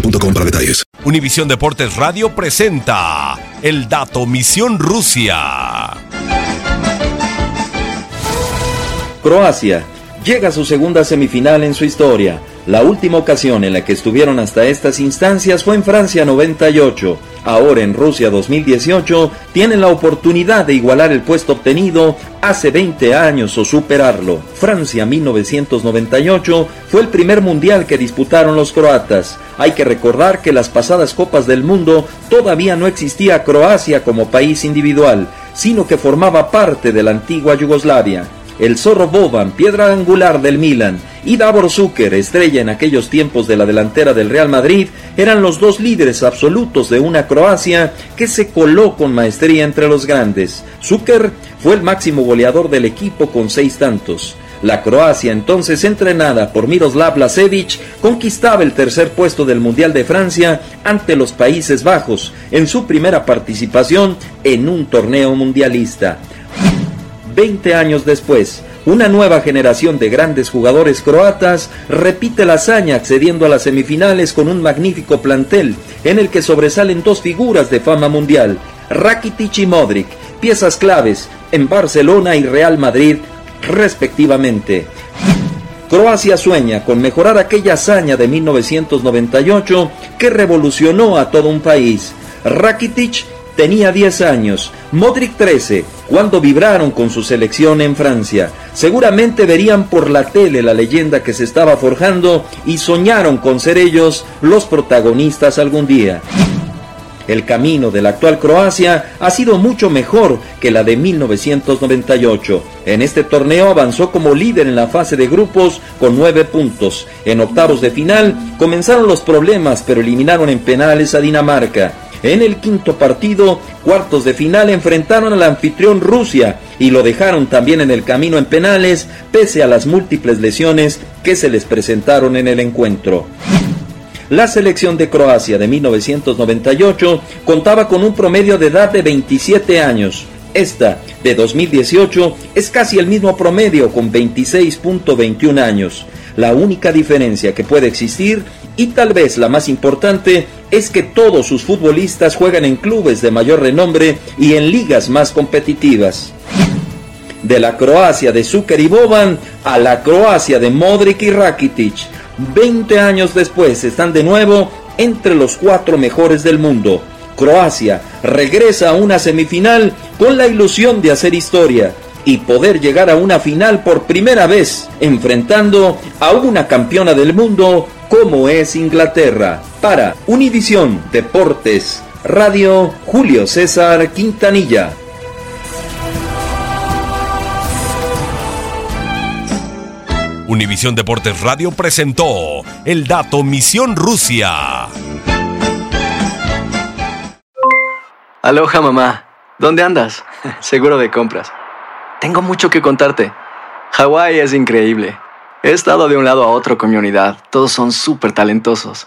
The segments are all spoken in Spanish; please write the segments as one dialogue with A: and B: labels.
A: boostmobile.com para detalles.
B: Univisión Deportes Radio presenta El Dato Misión Rusia.
C: Croacia llega a su segunda semifinal en su historia. La última ocasión en la que estuvieron hasta estas instancias fue en Francia 98. Ahora en Rusia 2018 tienen la oportunidad de igualar el puesto obtenido hace 20 años o superarlo. Francia 1998 fue el primer mundial que disputaron los croatas. Hay que recordar que las pasadas Copas del Mundo todavía no existía Croacia como país individual, sino que formaba parte de la antigua Yugoslavia. El zorro Boban, piedra angular del Milan, y Davor Zucker, estrella en aquellos tiempos de la delantera del Real Madrid, eran los dos líderes absolutos de una Croacia que se coló con maestría entre los grandes. Zucker fue el máximo goleador del equipo con seis tantos. La Croacia, entonces entrenada por Miroslav Lasevic, conquistaba el tercer puesto del Mundial de Francia ante los Países Bajos en su primera participación en un torneo mundialista. Veinte años después, una nueva generación de grandes jugadores croatas repite la hazaña accediendo a las semifinales con un magnífico plantel en el que sobresalen dos figuras de fama mundial, Rakitic y Modric, piezas claves en Barcelona y Real Madrid respectivamente. Croacia sueña con mejorar aquella hazaña de 1998 que revolucionó a todo un país. Rakitic tenía 10 años, Modric 13, cuando vibraron con su selección en Francia. Seguramente verían por la tele la leyenda que se estaba forjando y soñaron con ser ellos los protagonistas algún día. El camino de la actual Croacia ha sido mucho mejor que la de 1998. En este torneo avanzó como líder en la fase de grupos con nueve puntos. En octavos de final comenzaron los problemas pero eliminaron en penales a Dinamarca. En el quinto partido, cuartos de final enfrentaron al anfitrión Rusia y lo dejaron también en el camino en penales pese a las múltiples lesiones que se les presentaron en el encuentro. La selección de Croacia de 1998 contaba con un promedio de edad de 27 años. Esta, de 2018, es casi el mismo promedio con 26.21 años. La única diferencia que puede existir, y tal vez la más importante, es que todos sus futbolistas juegan en clubes de mayor renombre y en ligas más competitivas. De la Croacia de Zucker y Boban a la Croacia de Modric y Rakitic. 20 años después están de nuevo entre los cuatro mejores del mundo. Croacia regresa a una semifinal con la ilusión de hacer historia y poder llegar a una final por primera vez, enfrentando a una campeona del mundo cómo es Inglaterra. Para Univisión Deportes Radio, Julio César Quintanilla.
B: Univisión Deportes Radio presentó el dato Misión Rusia.
D: Aloha mamá, ¿dónde andas? Seguro de compras. Tengo mucho que contarte. Hawái es increíble. He estado de un lado a otro con mi unidad. Todos son súper talentosos.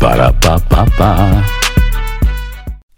E: para Parapapá.